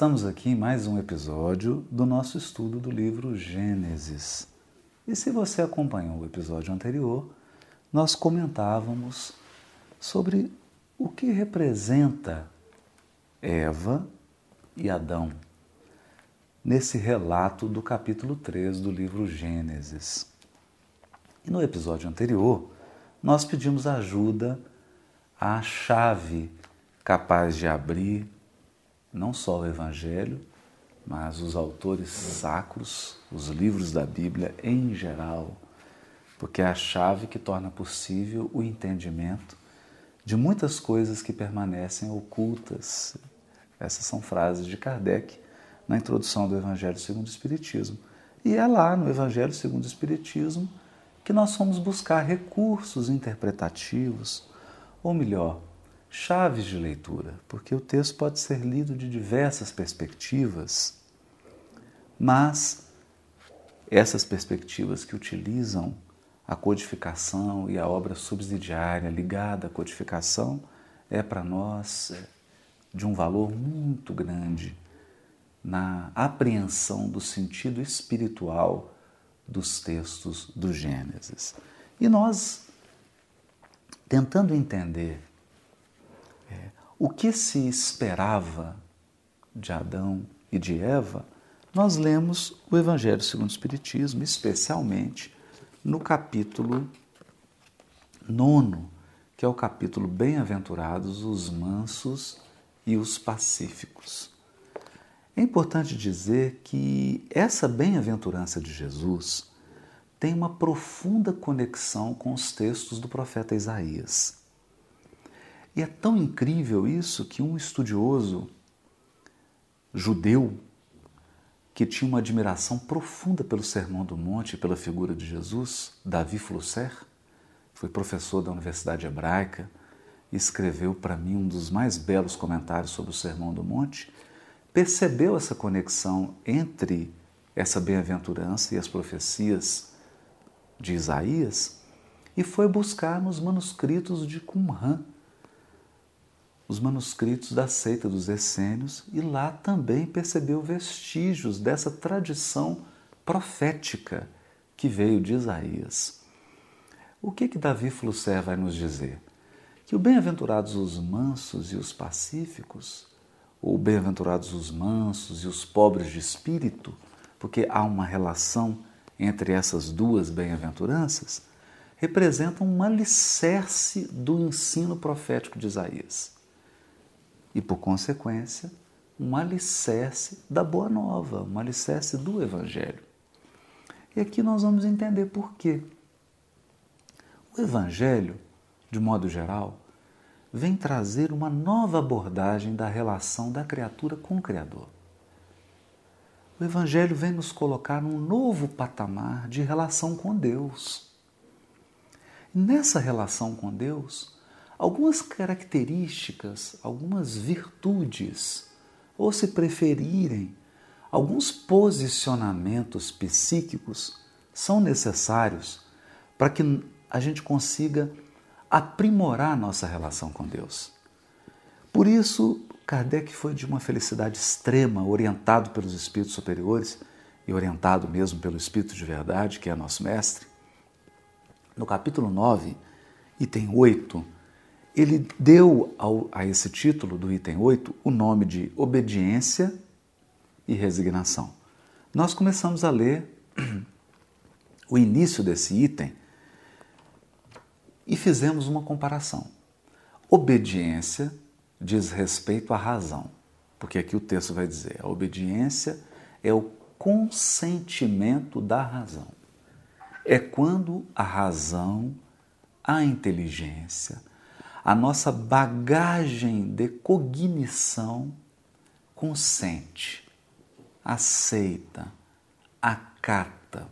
Estamos aqui em mais um episódio do nosso estudo do livro Gênesis. E se você acompanhou o episódio anterior, nós comentávamos sobre o que representa Eva e Adão nesse relato do capítulo 3 do livro Gênesis. E no episódio anterior, nós pedimos ajuda à chave capaz de abrir não só o Evangelho, mas os autores sacros, os livros da Bíblia em geral, porque é a chave que torna possível o entendimento de muitas coisas que permanecem ocultas. Essas são frases de Kardec na introdução do Evangelho segundo o Espiritismo. E é lá no Evangelho segundo o Espiritismo que nós fomos buscar recursos interpretativos, ou melhor, chaves de leitura, porque o texto pode ser lido de diversas perspectivas, mas essas perspectivas que utilizam a codificação e a obra subsidiária ligada à codificação é para nós é, de um valor muito grande na apreensão do sentido espiritual dos textos do Gênesis. E nós, tentando entender o que se esperava de Adão e de Eva, nós lemos o Evangelho segundo o Espiritismo, especialmente no capítulo nono, que é o capítulo Bem-aventurados os mansos e os pacíficos. É importante dizer que essa bem-aventurança de Jesus tem uma profunda conexão com os textos do profeta Isaías. E é tão incrível isso que um estudioso judeu que tinha uma admiração profunda pelo Sermão do Monte e pela figura de Jesus, Davi Flusser, foi professor da Universidade Hebraica escreveu para mim um dos mais belos comentários sobre o Sermão do Monte, percebeu essa conexão entre essa bem-aventurança e as profecias de Isaías e foi buscar nos manuscritos de Qumran, os manuscritos da seita dos essênios e lá também percebeu vestígios dessa tradição profética que veio de Isaías. O que que Davi Flusser vai nos dizer? Que o bem-aventurados os mansos e os pacíficos, ou bem-aventurados os mansos e os pobres de espírito, porque há uma relação entre essas duas bem-aventuranças, representam um alicerce do ensino profético de Isaías e, por consequência, um alicerce da Boa Nova, um alicerce do Evangelho. E aqui nós vamos entender por quê. O Evangelho, de modo geral, vem trazer uma nova abordagem da relação da criatura com o Criador. O Evangelho vem nos colocar num novo patamar de relação com Deus. Nessa relação com Deus, algumas características, algumas virtudes, ou se preferirem, alguns posicionamentos psíquicos são necessários para que a gente consiga aprimorar nossa relação com Deus. Por isso, Kardec foi de uma felicidade extrema, orientado pelos espíritos superiores e orientado mesmo pelo Espírito de Verdade, que é nosso mestre. No capítulo 9, item 8, ele deu ao, a esse título do item 8 o nome de obediência e resignação. Nós começamos a ler o início desse item e fizemos uma comparação. Obediência diz respeito à razão, porque aqui o texto vai dizer: a obediência é o consentimento da razão. É quando a razão, a inteligência, a nossa bagagem de cognição consente, aceita, acata,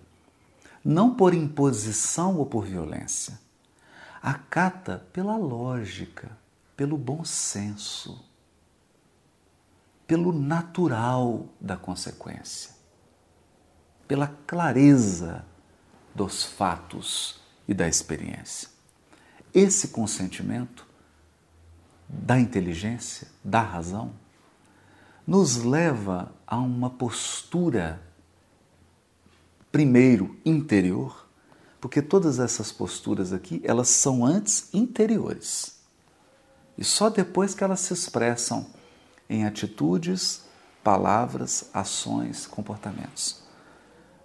não por imposição ou por violência, acata pela lógica, pelo bom senso, pelo natural da consequência, pela clareza dos fatos e da experiência. Esse consentimento da inteligência, da razão, nos leva a uma postura, primeiro, interior, porque todas essas posturas aqui, elas são antes interiores. E só depois que elas se expressam em atitudes, palavras, ações, comportamentos.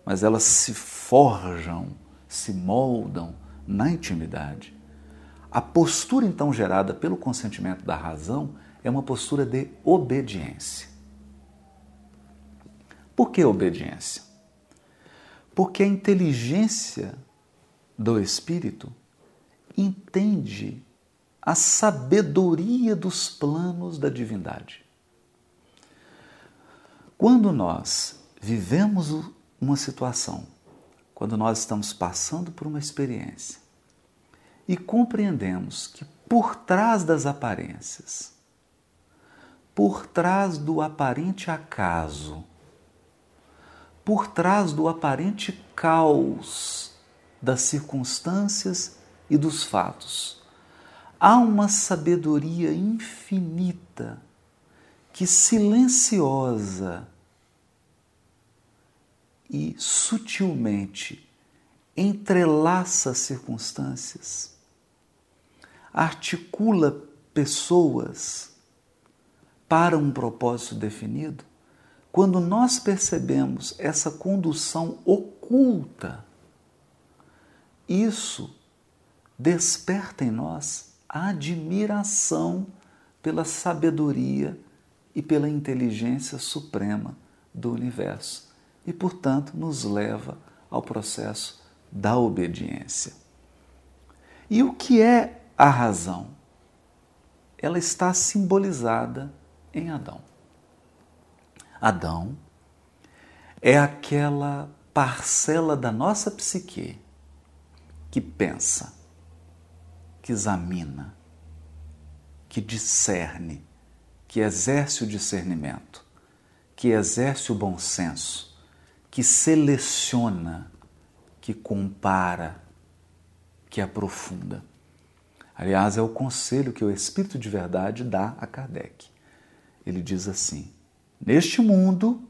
Mas elas se forjam, se moldam na intimidade. A postura então gerada pelo consentimento da razão é uma postura de obediência. Por que obediência? Porque a inteligência do espírito entende a sabedoria dos planos da divindade. Quando nós vivemos uma situação, quando nós estamos passando por uma experiência e compreendemos que por trás das aparências, por trás do aparente acaso, por trás do aparente caos das circunstâncias e dos fatos. Há uma sabedoria infinita que silenciosa e sutilmente entrelaça circunstâncias, articula pessoas para um propósito definido quando nós percebemos essa condução oculta, isso desperta em nós a admiração pela sabedoria e pela inteligência suprema do universo e, portanto, nos leva ao processo da obediência. E o que é a razão? Ela está simbolizada em Adão. Adão é aquela parcela da nossa psique que pensa, que examina, que discerne, que exerce o discernimento, que exerce o bom senso, que seleciona, que compara, que aprofunda. Aliás, é o conselho que o Espírito de Verdade dá a Kardec. Ele diz assim: Neste mundo,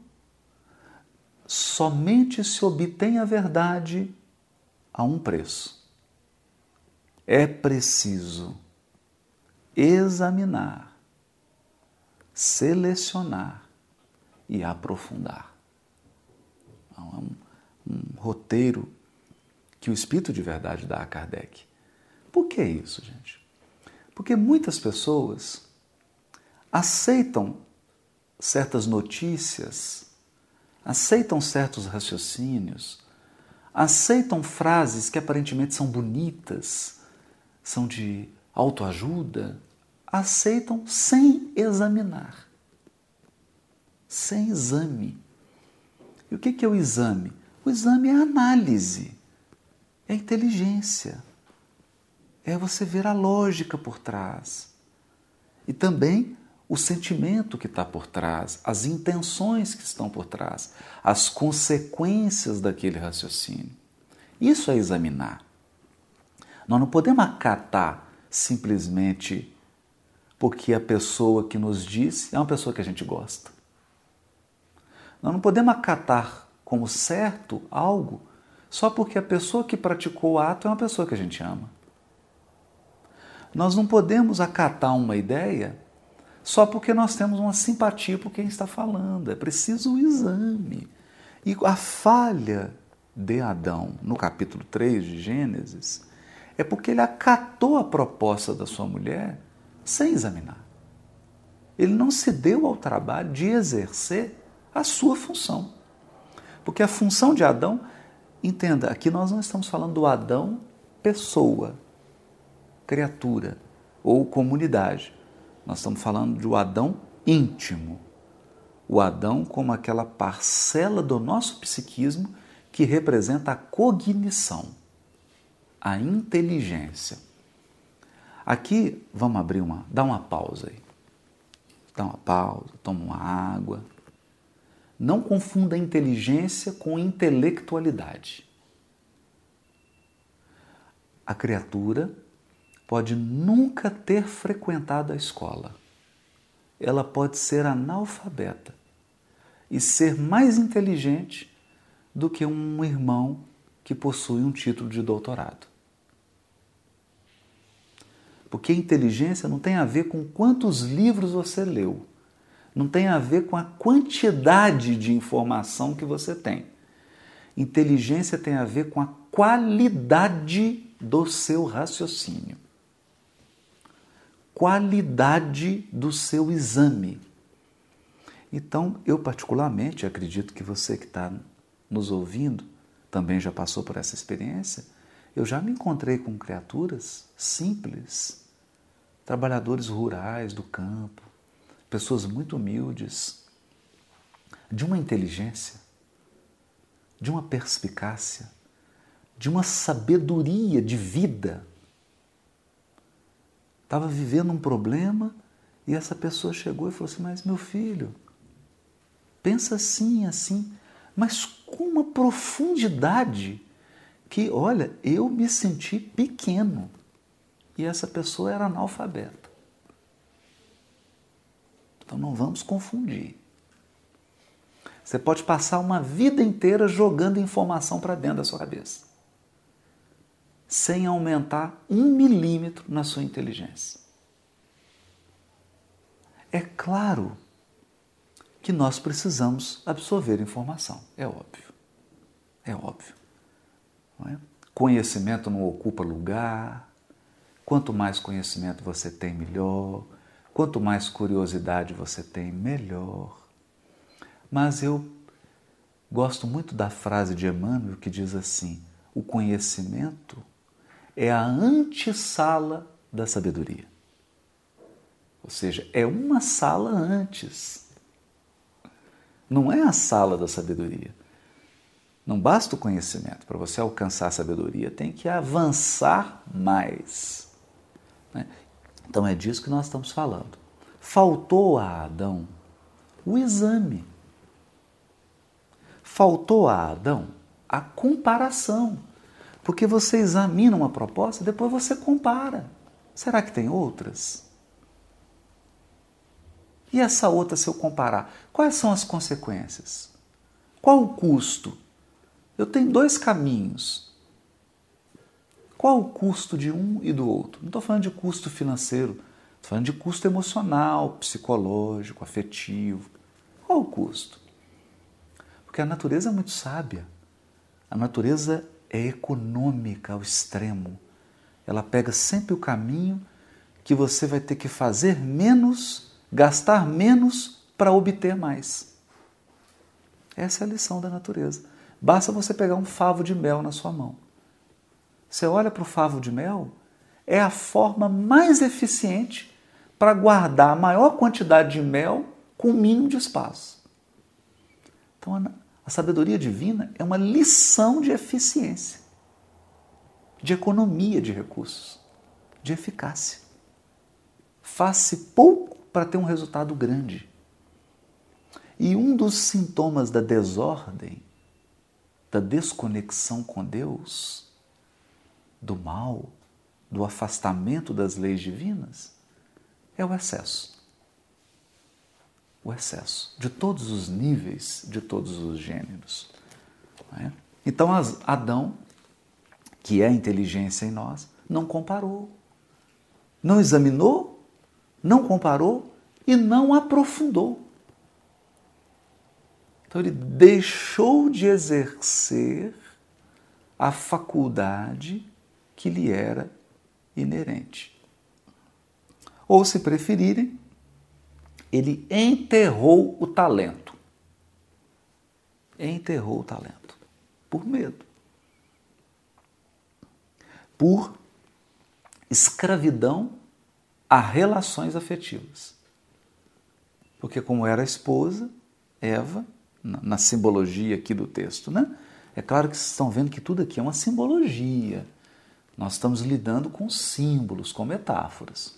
somente se obtém a verdade a um preço. É preciso examinar, selecionar e aprofundar. É um, um roteiro que o Espírito de Verdade dá a Kardec. Por que isso, gente? Porque muitas pessoas aceitam certas notícias, aceitam certos raciocínios, aceitam frases que aparentemente são bonitas, são de autoajuda, aceitam sem examinar, sem exame. E o que é o exame? O exame é análise, é inteligência, é você ver a lógica por trás. E também o sentimento que está por trás, as intenções que estão por trás, as consequências daquele raciocínio. Isso é examinar. Nós não podemos acatar simplesmente porque a pessoa que nos disse é uma pessoa que a gente gosta. Nós não podemos acatar como certo algo só porque a pessoa que praticou o ato é uma pessoa que a gente ama. Nós não podemos acatar uma ideia só porque nós temos uma simpatia por quem está falando. É preciso o exame. E a falha de Adão, no capítulo 3 de Gênesis, é porque ele acatou a proposta da sua mulher sem examinar. Ele não se deu ao trabalho de exercer a sua função. Porque a função de Adão, entenda, aqui nós não estamos falando do Adão pessoa, criatura ou comunidade. Nós estamos falando de um Adão íntimo. O Adão como aquela parcela do nosso psiquismo que representa a cognição, a inteligência. Aqui vamos abrir uma, dá uma pausa aí. Dá uma pausa, toma uma água. Não confunda inteligência com intelectualidade. A criatura pode nunca ter frequentado a escola, ela pode ser analfabeta e ser mais inteligente do que um irmão que possui um título de doutorado. Porque inteligência não tem a ver com quantos livros você leu, não tem a ver com a quantidade de informação que você tem. Inteligência tem a ver com a qualidade do seu raciocínio, qualidade do seu exame. Então, eu particularmente acredito que você que está nos ouvindo também já passou por essa experiência. Eu já me encontrei com criaturas simples, trabalhadores rurais do campo, pessoas muito humildes, de uma inteligência, de uma perspicácia, de uma sabedoria de vida. Estava vivendo um problema e essa pessoa chegou e falou assim: Mas meu filho, pensa assim, assim, mas com uma profundidade que, olha, eu me senti pequeno e essa pessoa era analfabeta. Então não vamos confundir. Você pode passar uma vida inteira jogando informação para dentro da sua cabeça, sem aumentar um milímetro na sua inteligência. É claro que nós precisamos absorver informação, é óbvio. É óbvio. É? Conhecimento não ocupa lugar. Quanto mais conhecimento você tem, melhor. Quanto mais curiosidade você tem, melhor. Mas eu gosto muito da frase de Emmanuel que diz assim: o conhecimento é a antessala da sabedoria. Ou seja, é uma sala antes. Não é a sala da sabedoria. Não basta o conhecimento. Para você alcançar a sabedoria, tem que avançar mais. Né? Então é disso que nós estamos falando. Faltou a Adão o exame. Faltou a Adão a comparação. Porque você examina uma proposta depois você compara. Será que tem outras? E essa outra, se eu comparar, quais são as consequências? Qual o custo? Eu tenho dois caminhos. Qual o custo de um e do outro? Não estou falando de custo financeiro, estou falando de custo emocional, psicológico, afetivo. Qual o custo? Porque a natureza é muito sábia. A natureza é econômica ao extremo. Ela pega sempre o caminho que você vai ter que fazer menos, gastar menos para obter mais. Essa é a lição da natureza. Basta você pegar um favo de mel na sua mão. Você olha para o favo de mel, é a forma mais eficiente para guardar a maior quantidade de mel com o mínimo de espaço. Então, a sabedoria divina é uma lição de eficiência, de economia de recursos, de eficácia. Faz-se pouco para ter um resultado grande. E um dos sintomas da desordem, da desconexão com Deus, do mal, do afastamento das leis divinas, é o excesso o excesso, de todos os níveis, de todos os gêneros. É? Então, Adão, que é a inteligência em nós, não comparou, não examinou, não comparou e não aprofundou. Então, ele deixou de exercer a faculdade que lhe era inerente. Ou, se preferirem, ele enterrou o talento. Enterrou o talento. Por medo. Por escravidão a relações afetivas. Porque, como era a esposa, Eva, na simbologia aqui do texto, né? É claro que vocês estão vendo que tudo aqui é uma simbologia. Nós estamos lidando com símbolos, com metáforas.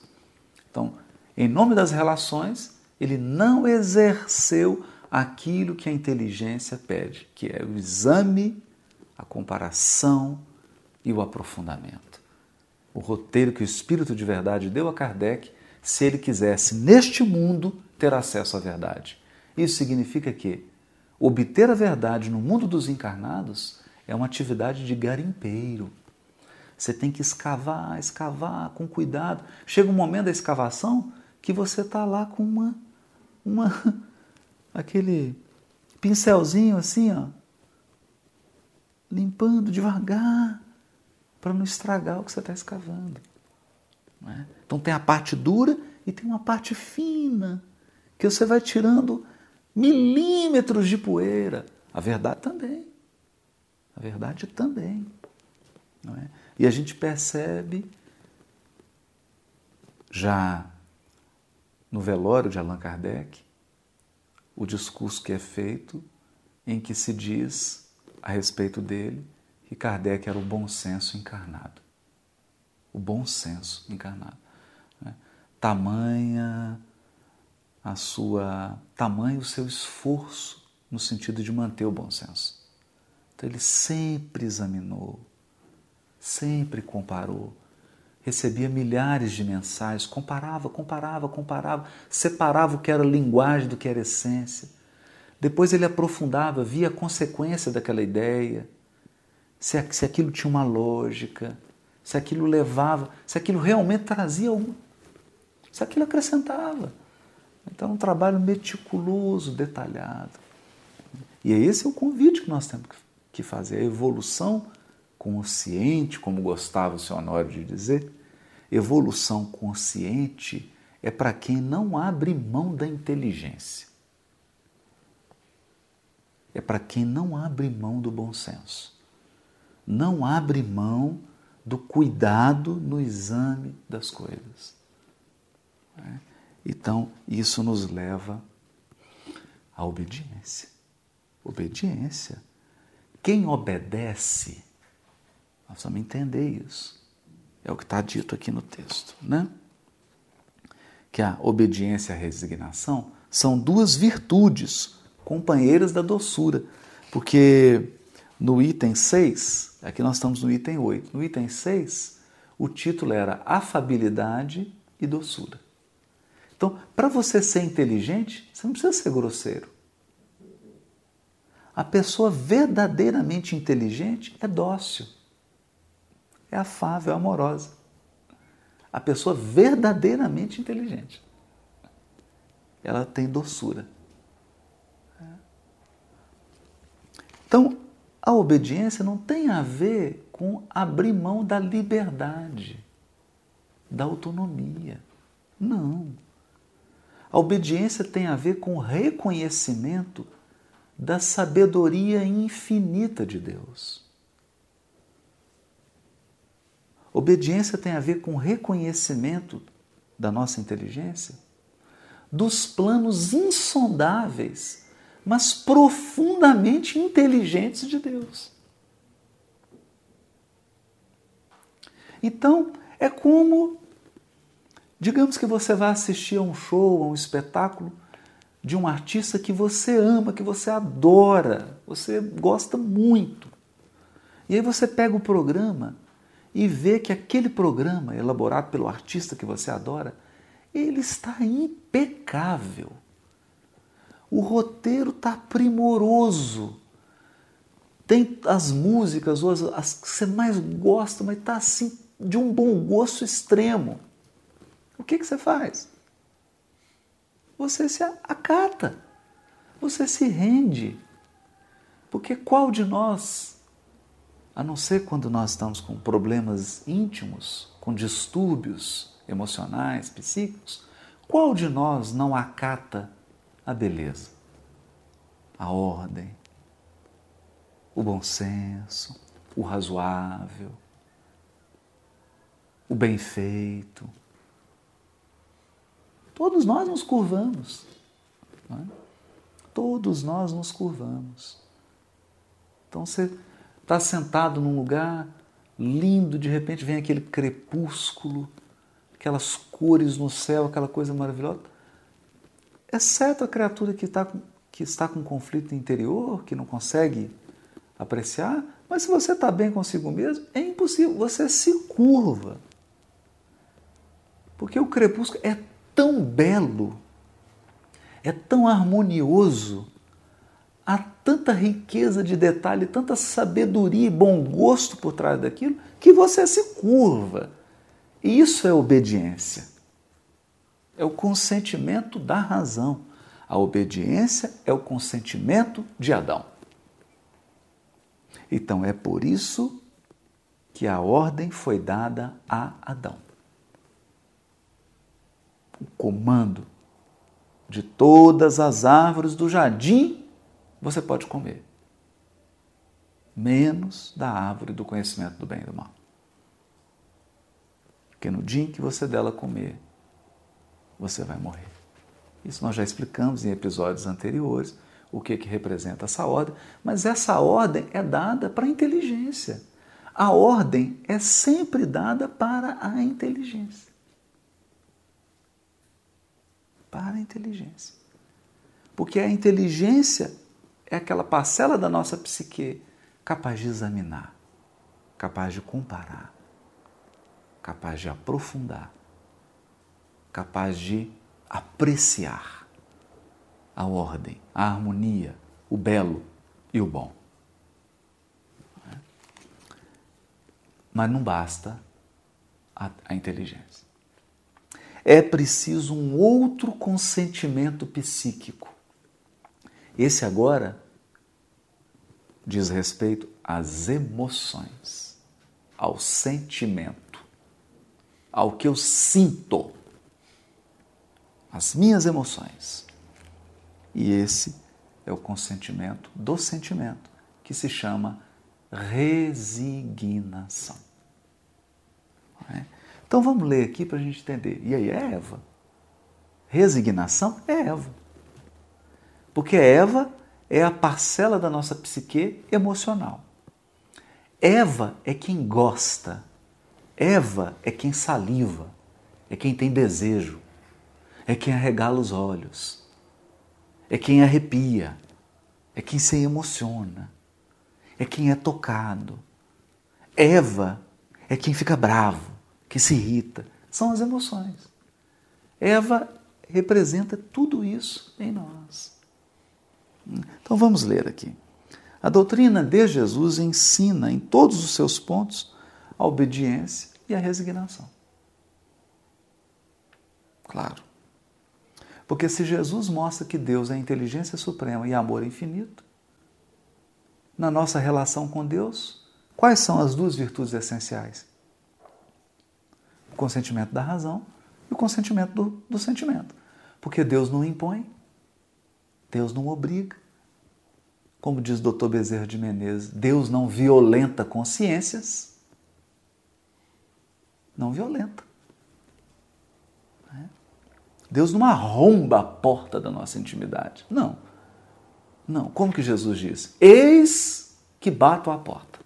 Então, em nome das relações, ele não exerceu aquilo que a inteligência pede, que é o exame, a comparação e o aprofundamento. O roteiro que o Espírito de Verdade deu a Kardec se ele quisesse, neste mundo, ter acesso à verdade. Isso significa que obter a verdade no mundo dos encarnados é uma atividade de garimpeiro. Você tem que escavar, escavar com cuidado. Chega um momento da escavação que você está lá com uma, uma, aquele pincelzinho assim, ó, limpando devagar para não estragar o que você está escavando. É? Então tem a parte dura e tem uma parte fina que você vai tirando milímetros de poeira. A verdade também. A verdade também. É? E a gente percebe já no velório de Allan Kardec o discurso que é feito em que se diz a respeito dele que Kardec era o bom senso encarnado. O bom senso encarnado. Né? Tamanha a sua tamanho o seu esforço no sentido de manter o bom senso. Então ele sempre examinou, sempre comparou, recebia milhares de mensagens, comparava, comparava, comparava, separava o que era linguagem do que era essência. Depois ele aprofundava, via a consequência daquela ideia, se, se aquilo tinha uma lógica, se aquilo levava, se aquilo realmente trazia algum, se aquilo acrescentava. Então, um trabalho meticuloso, detalhado. E esse é o convite que nós temos que fazer, a evolução consciente, como gostava o senhor Honório de dizer, evolução consciente é para quem não abre mão da inteligência. É para quem não abre mão do bom senso. Não abre mão do cuidado no exame das coisas. É? Então, isso nos leva à obediência. Obediência. Quem obedece, nós vamos entender isso. É o que está dito aqui no texto, né? Que a obediência e a resignação são duas virtudes companheiras da doçura. Porque no item 6, aqui nós estamos no item 8, no item 6, o título era Afabilidade e Doçura. Então, para você ser inteligente, você não precisa ser grosseiro. A pessoa verdadeiramente inteligente é dócil, é afável, é amorosa. A pessoa verdadeiramente inteligente, ela tem doçura. Então, a obediência não tem a ver com abrir mão da liberdade, da autonomia. Não. A obediência tem a ver com o reconhecimento da sabedoria infinita de Deus. Obediência tem a ver com reconhecimento da nossa inteligência, dos planos insondáveis, mas profundamente inteligentes de Deus. Então, é como Digamos que você vai assistir a um show, a um espetáculo de um artista que você ama, que você adora, você gosta muito. E aí você pega o programa e vê que aquele programa, elaborado pelo artista que você adora, ele está impecável. O roteiro está primoroso. Tem as músicas, as, as que você mais gosta, mas está assim de um bom gosto extremo o que, que você faz? Você se acata, você se rende. Porque qual de nós, a não ser quando nós estamos com problemas íntimos, com distúrbios emocionais, psíquicos, qual de nós não acata a beleza, a ordem, o bom senso, o razoável, o bem feito? Todos nós nos curvamos. É? Todos nós nos curvamos. Então você está sentado num lugar lindo, de repente vem aquele crepúsculo, aquelas cores no céu, aquela coisa maravilhosa. Exceto a criatura que está, que está com conflito interior, que não consegue apreciar, mas se você está bem consigo mesmo, é impossível, você se curva. Porque o crepúsculo é tão belo, é tão harmonioso, tanta riqueza de detalhe, tanta sabedoria e bom gosto por trás daquilo, que você se curva. E isso é obediência. É o consentimento da razão. A obediência é o consentimento de Adão. Então é por isso que a ordem foi dada a Adão. O comando de todas as árvores do jardim você pode comer, menos da árvore do conhecimento do bem e do mal. Porque no dia em que você dela comer, você vai morrer. Isso nós já explicamos em episódios anteriores, o que, que representa essa ordem, mas essa ordem é dada para a inteligência. A ordem é sempre dada para a inteligência. Para a inteligência. Porque a inteligência é aquela parcela da nossa psique capaz de examinar, capaz de comparar, capaz de aprofundar, capaz de apreciar a ordem, a harmonia, o belo e o bom. Mas não basta a, a inteligência. É preciso um outro consentimento psíquico. Esse agora diz respeito às emoções, ao sentimento, ao que eu sinto as minhas emoções. E esse é o consentimento do sentimento, que se chama resignação. É? Então vamos ler aqui para a gente entender. E aí é Eva. Resignação é Eva. Porque Eva é a parcela da nossa psique emocional. Eva é quem gosta. Eva é quem saliva. É quem tem desejo é quem arregala os olhos, é quem arrepia, é quem se emociona, é quem é tocado. Eva é quem fica bravo, que se irrita. São as emoções. Eva representa tudo isso em nós. Então vamos ler aqui. A doutrina de Jesus ensina em todos os seus pontos a obediência e a resignação. Claro. Porque se Jesus mostra que Deus é inteligência suprema e amor infinito, na nossa relação com Deus, quais são as duas virtudes essenciais? O consentimento da razão e o consentimento do, do sentimento. Porque Deus não impõe, Deus não obriga. Como diz o Dr. Bezerra de Menezes, Deus não violenta consciências. Não violenta. Deus não arromba a porta da nossa intimidade. Não. Não. Como que Jesus diz? Eis que bato à porta.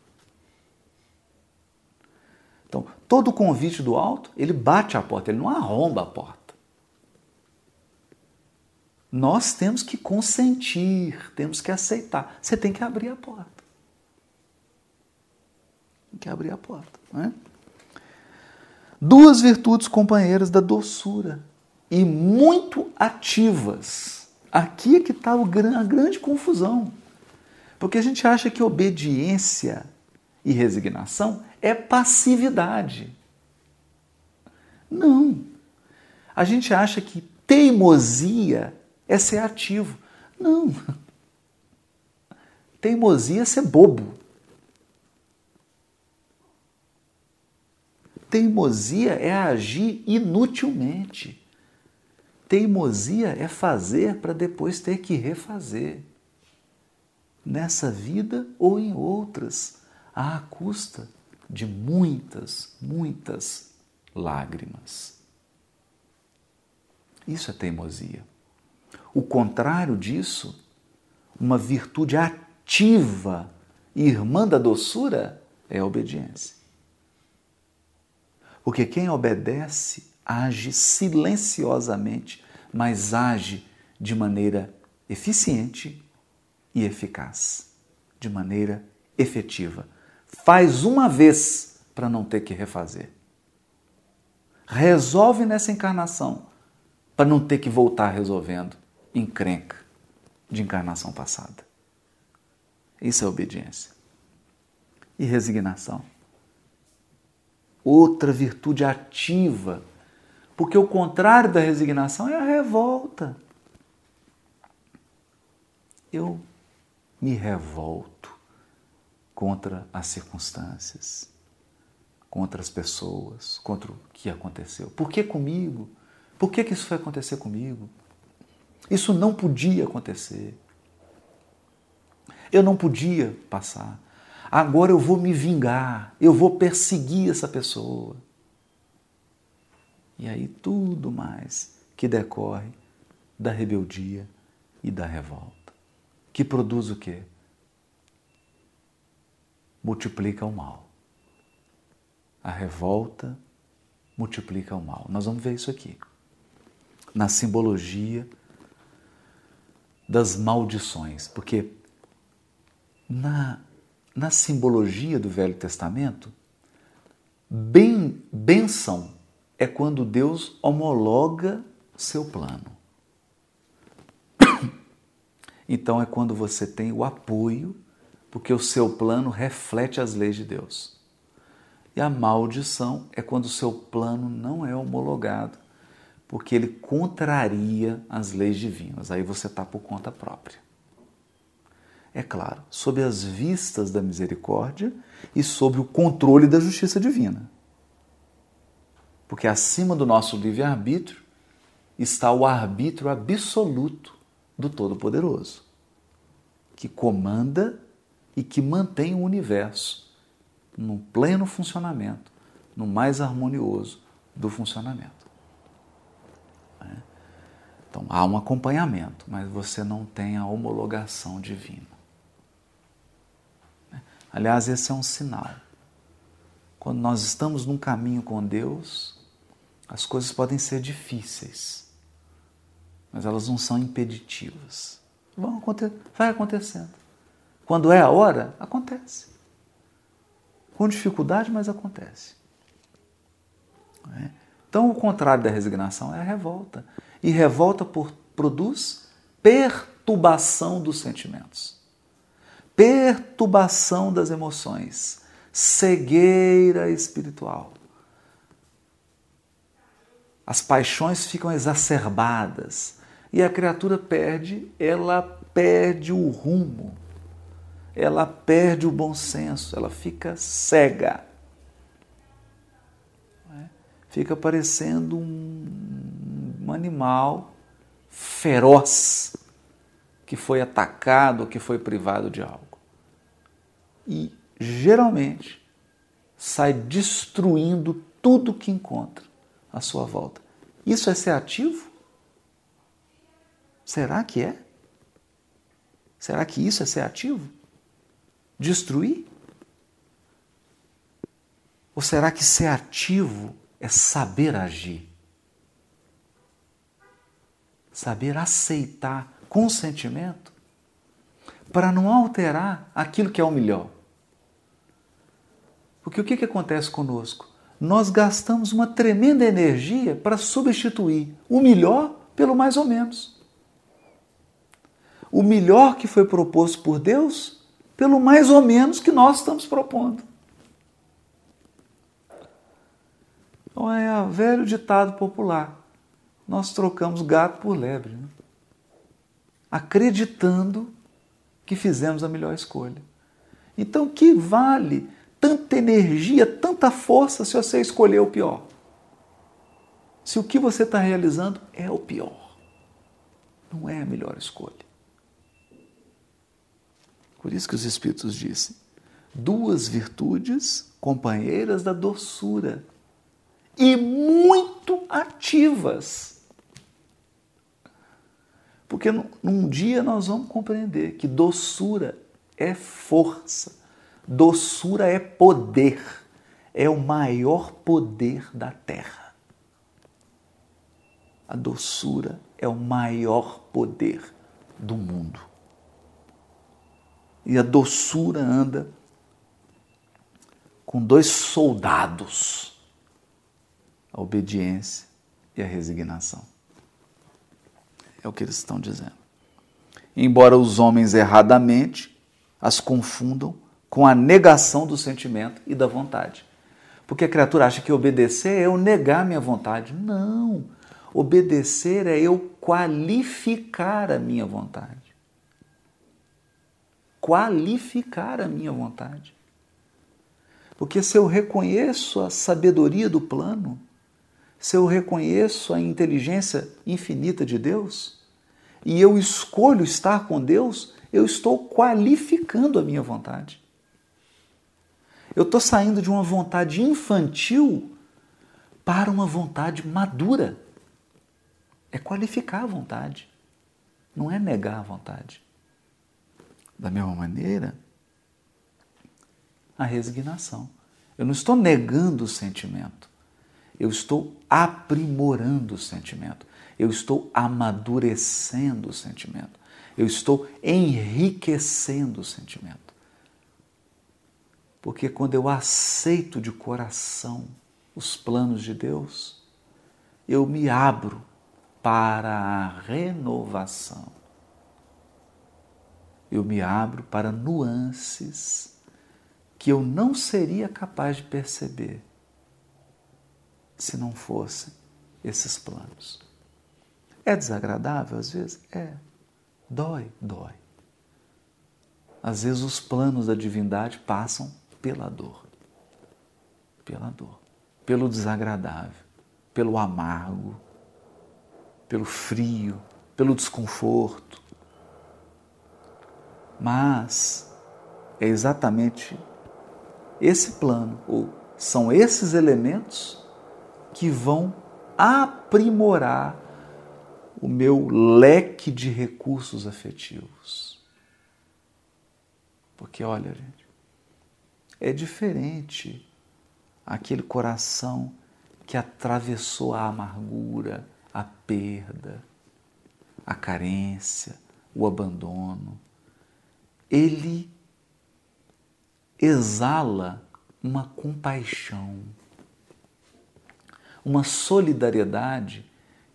Então, todo convite do alto, ele bate a porta, ele não arromba a porta. Nós temos que consentir, temos que aceitar. Você tem que abrir a porta. Tem que abrir a porta. Não é? Duas virtudes companheiras da doçura e muito ativas. Aqui é que está a grande confusão. Porque a gente acha que obediência e resignação é passividade. Não. A gente acha que teimosia é ser ativo. Não. Teimosia é ser bobo. Teimosia é agir inutilmente. Teimosia é fazer para depois ter que refazer. Nessa vida ou em outras, à custa de muitas, muitas lágrimas. Isso é teimosia. O contrário disso, uma virtude ativa e irmã da doçura, é a obediência. Porque quem obedece age silenciosamente, mas age de maneira eficiente e eficaz, de maneira efetiva. Faz uma vez para não ter que refazer. Resolve nessa encarnação para não ter que voltar resolvendo encrenca de encarnação passada. Isso é obediência. E resignação. Outra virtude ativa, porque o contrário da resignação é a revolta. Eu me revolto contra as circunstâncias, contra as pessoas, contra o que aconteceu. Por que comigo? Por que, que isso foi acontecer comigo? Isso não podia acontecer. Eu não podia passar. Agora eu vou me vingar, eu vou perseguir essa pessoa. E aí tudo mais que decorre da rebeldia e da revolta, que produz o quê? Multiplica o mal. A revolta multiplica o mal. Nós vamos ver isso aqui. Na simbologia das maldições, porque na, na simbologia do Velho Testamento, ben, benção é quando Deus homologa seu plano. Então é quando você tem o apoio, porque o seu plano reflete as leis de Deus. E a maldição é quando o seu plano não é homologado porque ele contraria as leis divinas. Aí você está por conta própria. É claro, sob as vistas da misericórdia e sob o controle da justiça divina. Porque acima do nosso livre-arbítrio está o arbítrio absoluto do Todo-Poderoso, que comanda e que mantém o universo no pleno funcionamento, no mais harmonioso do funcionamento. Então há um acompanhamento, mas você não tem a homologação divina. Aliás, esse é um sinal. Quando nós estamos num caminho com Deus, as coisas podem ser difíceis, mas elas não são impeditivas. Vão acontecer, vai acontecendo. Quando é a hora, acontece. Com dificuldade, mas acontece. É? Então, o contrário da resignação é a revolta. E revolta por, produz perturbação dos sentimentos, perturbação das emoções, cegueira espiritual. As paixões ficam exacerbadas e a criatura perde, ela perde o rumo, ela perde o bom senso, ela fica cega. Fica parecendo um, um animal feroz que foi atacado, que foi privado de algo. E geralmente sai destruindo tudo que encontra à sua volta. Isso é ser ativo? Será que é? Será que isso é ser ativo? Destruir? Ou será que ser ativo é saber agir. Saber aceitar com sentimento para não alterar aquilo que é o melhor. Porque o que, que acontece conosco? Nós gastamos uma tremenda energia para substituir o melhor pelo mais ou menos. O melhor que foi proposto por Deus pelo mais ou menos que nós estamos propondo. Então é o velho ditado popular. Nós trocamos gato por lebre, né? acreditando que fizemos a melhor escolha. Então, que vale tanta energia, tanta força se você escolher o pior? Se o que você está realizando é o pior, não é a melhor escolha. Por isso que os Espíritos dizem: duas virtudes companheiras da doçura e muito ativas. Porque num dia nós vamos compreender que doçura é força, doçura é poder, é o maior poder da terra. A doçura é o maior poder do mundo. E a doçura anda com dois soldados a obediência e a resignação. É o que eles estão dizendo. Embora os homens erradamente as confundam com a negação do sentimento e da vontade. Porque a criatura acha que obedecer é eu negar minha vontade. Não. Obedecer é eu qualificar a minha vontade. Qualificar a minha vontade. Porque se eu reconheço a sabedoria do plano, se eu reconheço a inteligência infinita de Deus, e eu escolho estar com Deus, eu estou qualificando a minha vontade. Eu estou saindo de uma vontade infantil para uma vontade madura. É qualificar a vontade, não é negar a vontade. Da mesma maneira, a resignação. Eu não estou negando o sentimento, eu estou aprimorando o sentimento, eu estou amadurecendo o sentimento, eu estou enriquecendo o sentimento. Porque quando eu aceito de coração os planos de Deus, eu me abro para a renovação. Eu me abro para nuances que eu não seria capaz de perceber se não fossem esses planos. É desagradável às vezes? É. Dói? Dói. Às vezes os planos da divindade passam pela dor. Pela dor. Pelo desagradável. Pelo amargo. Pelo frio. Pelo desconforto. Mas é exatamente esse plano, ou são esses elementos que vão aprimorar o meu leque de recursos afetivos. Porque, olha, gente, é diferente aquele coração que atravessou a amargura, a perda, a carência, o abandono. Ele exala uma compaixão, uma solidariedade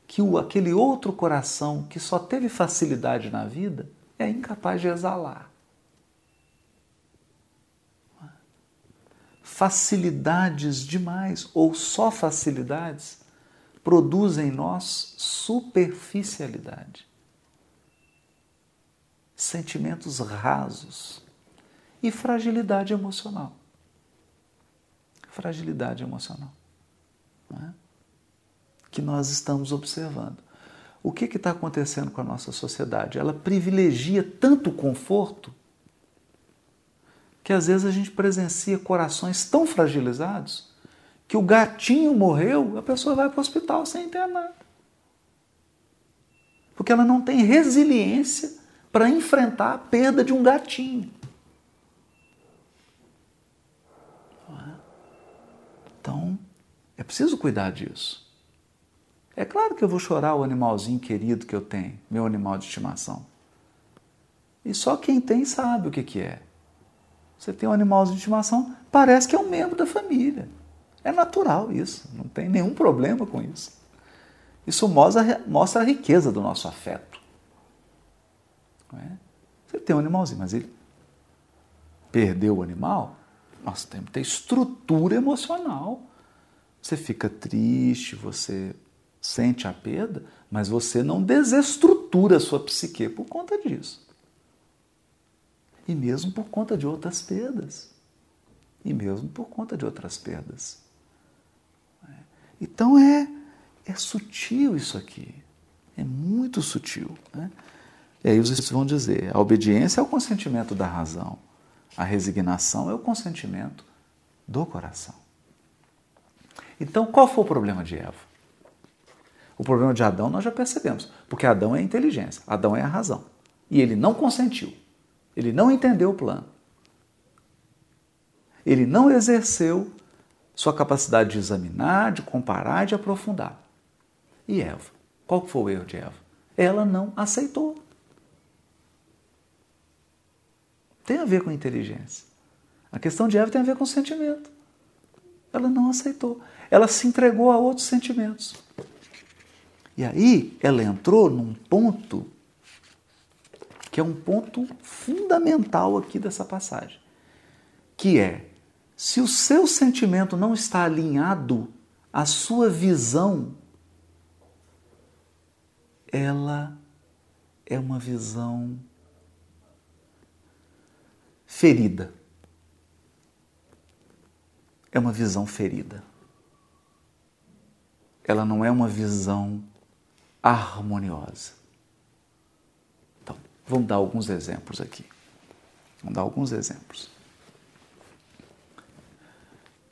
que o, aquele outro coração que só teve facilidade na vida é incapaz de exalar. Facilidades demais, ou só facilidades, produzem em nós superficialidade, sentimentos rasos e fragilidade emocional. Fragilidade emocional. É? Que nós estamos observando. O que está acontecendo com a nossa sociedade? Ela privilegia tanto o conforto que às vezes a gente presencia corações tão fragilizados que o gatinho morreu, a pessoa vai para o hospital sem internar. Porque ela não tem resiliência para enfrentar a perda de um gatinho. Então, é preciso cuidar disso. É claro que eu vou chorar o animalzinho querido que eu tenho, meu animal de estimação. E só quem tem sabe o que, que é. Você tem um animalzinho de estimação, parece que é um membro da família. É natural isso, não tem nenhum problema com isso. Isso mostra, mostra a riqueza do nosso afeto. É? Você tem um animalzinho, mas ele perdeu o animal, nós temos que ter estrutura emocional. Você fica triste, você sente a perda, mas você não desestrutura a sua psique por conta disso. E mesmo por conta de outras perdas. E mesmo por conta de outras perdas. Então é, é sutil isso aqui. É muito sutil. Né? E aí vocês vão dizer: a obediência é o consentimento da razão. A resignação é o consentimento do coração. Então, qual foi o problema de Eva? O problema de Adão nós já percebemos, porque Adão é a inteligência, Adão é a razão. E ele não consentiu, ele não entendeu o plano. Ele não exerceu sua capacidade de examinar, de comparar, de aprofundar. E Eva? Qual foi o erro de Eva? Ela não aceitou. tem a ver com inteligência. A questão de Eva tem a ver com sentimento. Ela não aceitou. Ela se entregou a outros sentimentos. E aí ela entrou num ponto que é um ponto fundamental aqui dessa passagem, que é se o seu sentimento não está alinhado à sua visão, ela é uma visão ferida. É uma visão ferida. Ela não é uma visão harmoniosa. Então, vamos dar alguns exemplos aqui. Vamos dar alguns exemplos.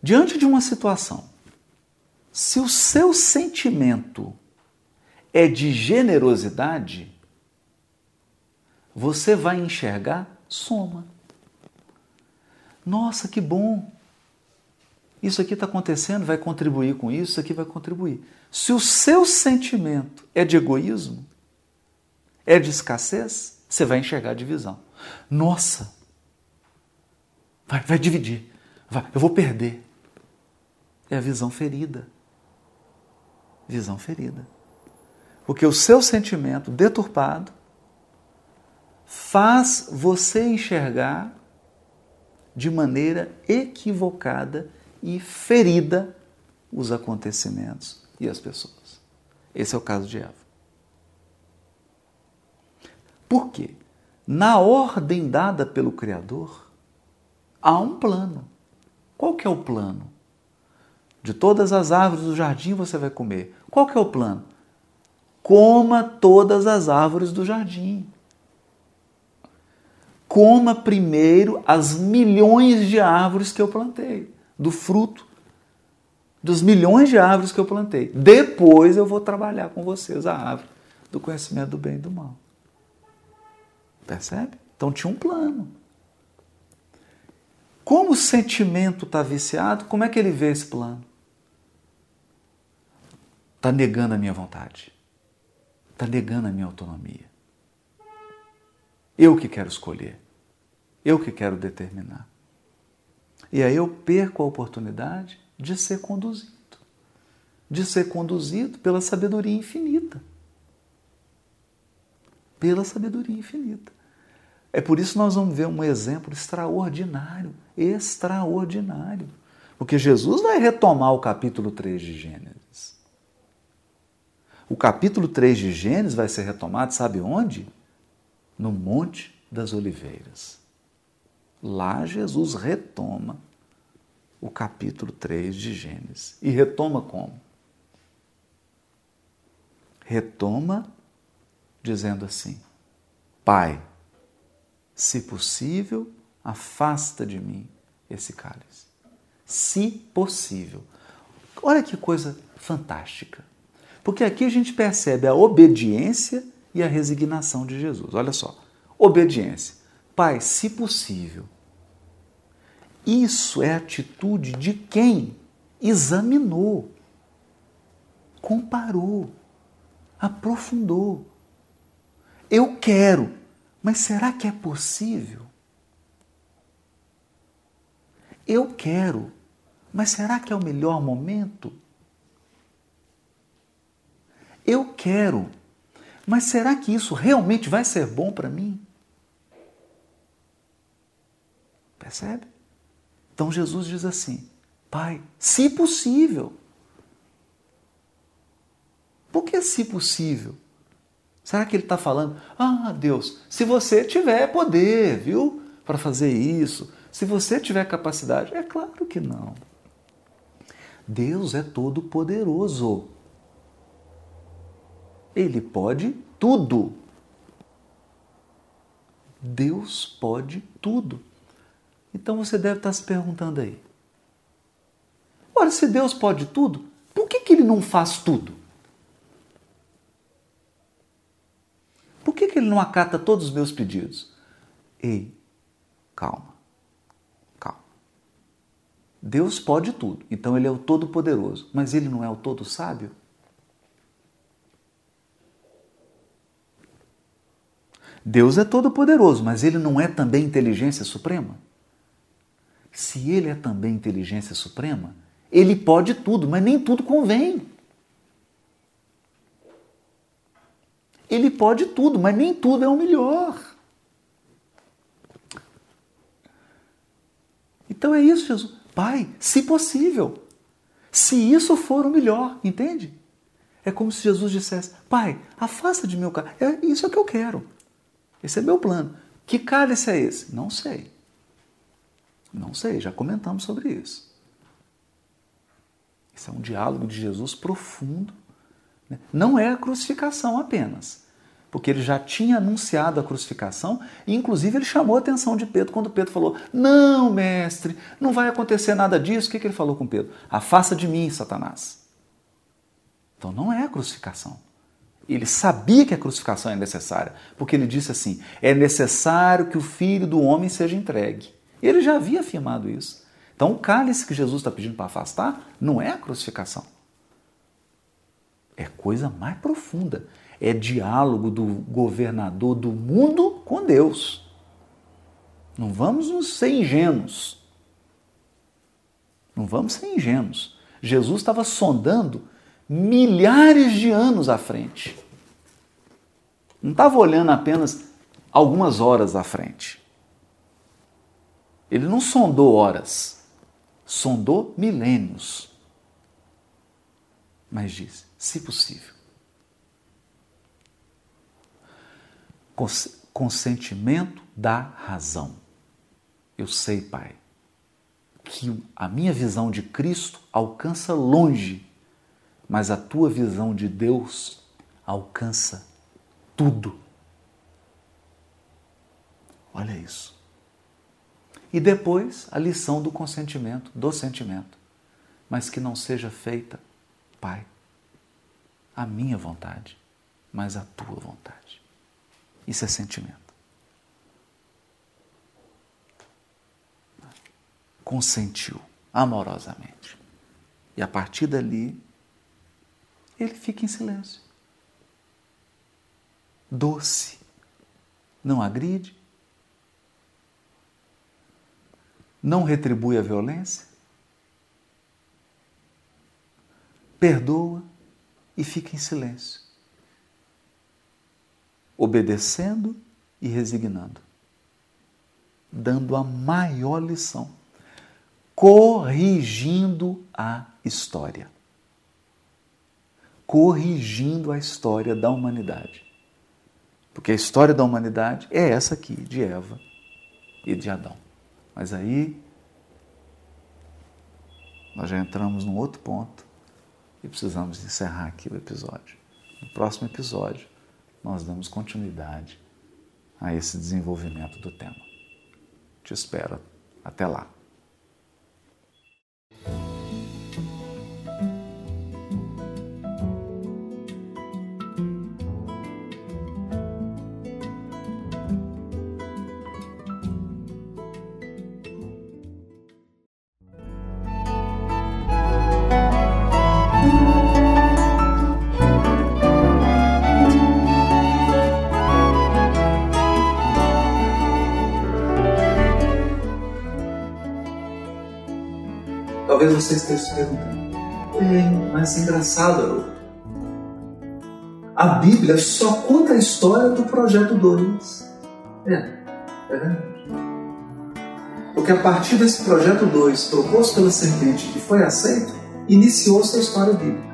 Diante de uma situação, se o seu sentimento é de generosidade, você vai enxergar soma. Nossa, que bom! Isso aqui está acontecendo, vai contribuir com isso, isso aqui vai contribuir. Se o seu sentimento é de egoísmo, é de escassez, você vai enxergar divisão. Nossa, vai, vai dividir, vai, eu vou perder. É a visão ferida. Visão ferida. Porque o seu sentimento deturpado faz você enxergar de maneira equivocada e ferida os acontecimentos e as pessoas. Esse é o caso de Eva. Por quê? Na ordem dada pelo Criador, há um plano. Qual que é o plano? De todas as árvores do jardim você vai comer. Qual que é o plano? Coma todas as árvores do jardim. Coma primeiro as milhões de árvores que eu plantei, do fruto dos milhões de árvores que eu plantei. Depois eu vou trabalhar com vocês a árvore do conhecimento do bem e do mal. Percebe? Então tinha um plano. Como o sentimento está viciado, como é que ele vê esse plano? Está negando a minha vontade. Está negando a minha autonomia. Eu que quero escolher. Eu que quero determinar. E aí eu perco a oportunidade de ser conduzido. De ser conduzido pela sabedoria infinita. Pela sabedoria infinita. É por isso que nós vamos ver um exemplo extraordinário, extraordinário. Porque Jesus vai retomar o capítulo 3 de Gênesis. O capítulo 3 de Gênesis vai ser retomado, sabe onde? No Monte das Oliveiras. Lá Jesus retoma o capítulo 3 de Gênesis. E retoma como? Retoma dizendo assim: Pai, se possível, afasta de mim esse cálice. Se possível. Olha que coisa fantástica. Porque aqui a gente percebe a obediência e a resignação de Jesus. Olha só. Obediência. Pai, se possível, isso é atitude de quem examinou, comparou, aprofundou. Eu quero, mas será que é possível? Eu quero, mas será que é o melhor momento? Eu quero, mas será que isso realmente vai ser bom para mim? Percebe? Então Jesus diz assim: Pai, se possível. Por que se possível? Será que ele está falando, ah, Deus, se você tiver poder, viu, para fazer isso, se você tiver capacidade? É claro que não. Deus é todo poderoso. Ele pode tudo. Deus pode tudo. Então você deve estar se perguntando aí. Ora, se Deus pode tudo, por que, que ele não faz tudo? Por que, que ele não acata todos os meus pedidos? Ei, calma, calma. Deus pode tudo, então ele é o todo-poderoso, mas ele não é o todo-sábio? Deus é todo-poderoso, mas ele não é também inteligência suprema? Se ele é também inteligência suprema, ele pode tudo, mas nem tudo convém. Ele pode tudo, mas nem tudo é o melhor. Então é isso, Jesus. Pai, se possível, se isso for o melhor, entende? É como se Jesus dissesse: Pai, afasta de mim o cálice. É, isso é o que eu quero. Esse é meu plano. Que cálice é esse? Não sei. Não sei, já comentamos sobre isso. Isso é um diálogo de Jesus profundo. Né? Não é a crucificação apenas, porque ele já tinha anunciado a crucificação e, inclusive, ele chamou a atenção de Pedro quando Pedro falou: Não, mestre, não vai acontecer nada disso. O que, que ele falou com Pedro? Afasta de mim, Satanás. Então não é a crucificação. Ele sabia que a crucificação é necessária, porque ele disse assim: é necessário que o filho do homem seja entregue. Ele já havia afirmado isso. Então o cálice que Jesus está pedindo para afastar não é a crucificação. É coisa mais profunda. É diálogo do governador do mundo com Deus. Não vamos nos ser ingênuos. Não vamos ser ingênuos. Jesus estava sondando milhares de anos à frente. Não estava olhando apenas algumas horas à frente. Ele não sondou horas, sondou milênios. Mas disse: se possível. Consentimento da razão. Eu sei, Pai, que a minha visão de Cristo alcança longe mas a tua visão de Deus alcança tudo. Olha isso. E depois a lição do consentimento, do sentimento. Mas que não seja feita, Pai, a minha vontade, mas a tua vontade. Isso é sentimento. Consentiu amorosamente. E a partir dali, ele fica em silêncio. Doce. Não agride. Não retribui a violência. Perdoa e fica em silêncio. Obedecendo e resignando. Dando a maior lição. Corrigindo a história corrigindo a história da humanidade. Porque a história da humanidade é essa aqui, de Eva e de Adão. Mas aí nós já entramos num outro ponto e precisamos encerrar aqui o episódio. No próximo episódio, nós damos continuidade a esse desenvolvimento do tema. Te espero. Até lá. Você esteja se perguntando. Tem, mas é engraçado, A Bíblia só conta a história do projeto 2. É, é verdade. Porque a partir desse projeto 2, proposto pela serpente, que foi aceito, iniciou-se a história bíblica.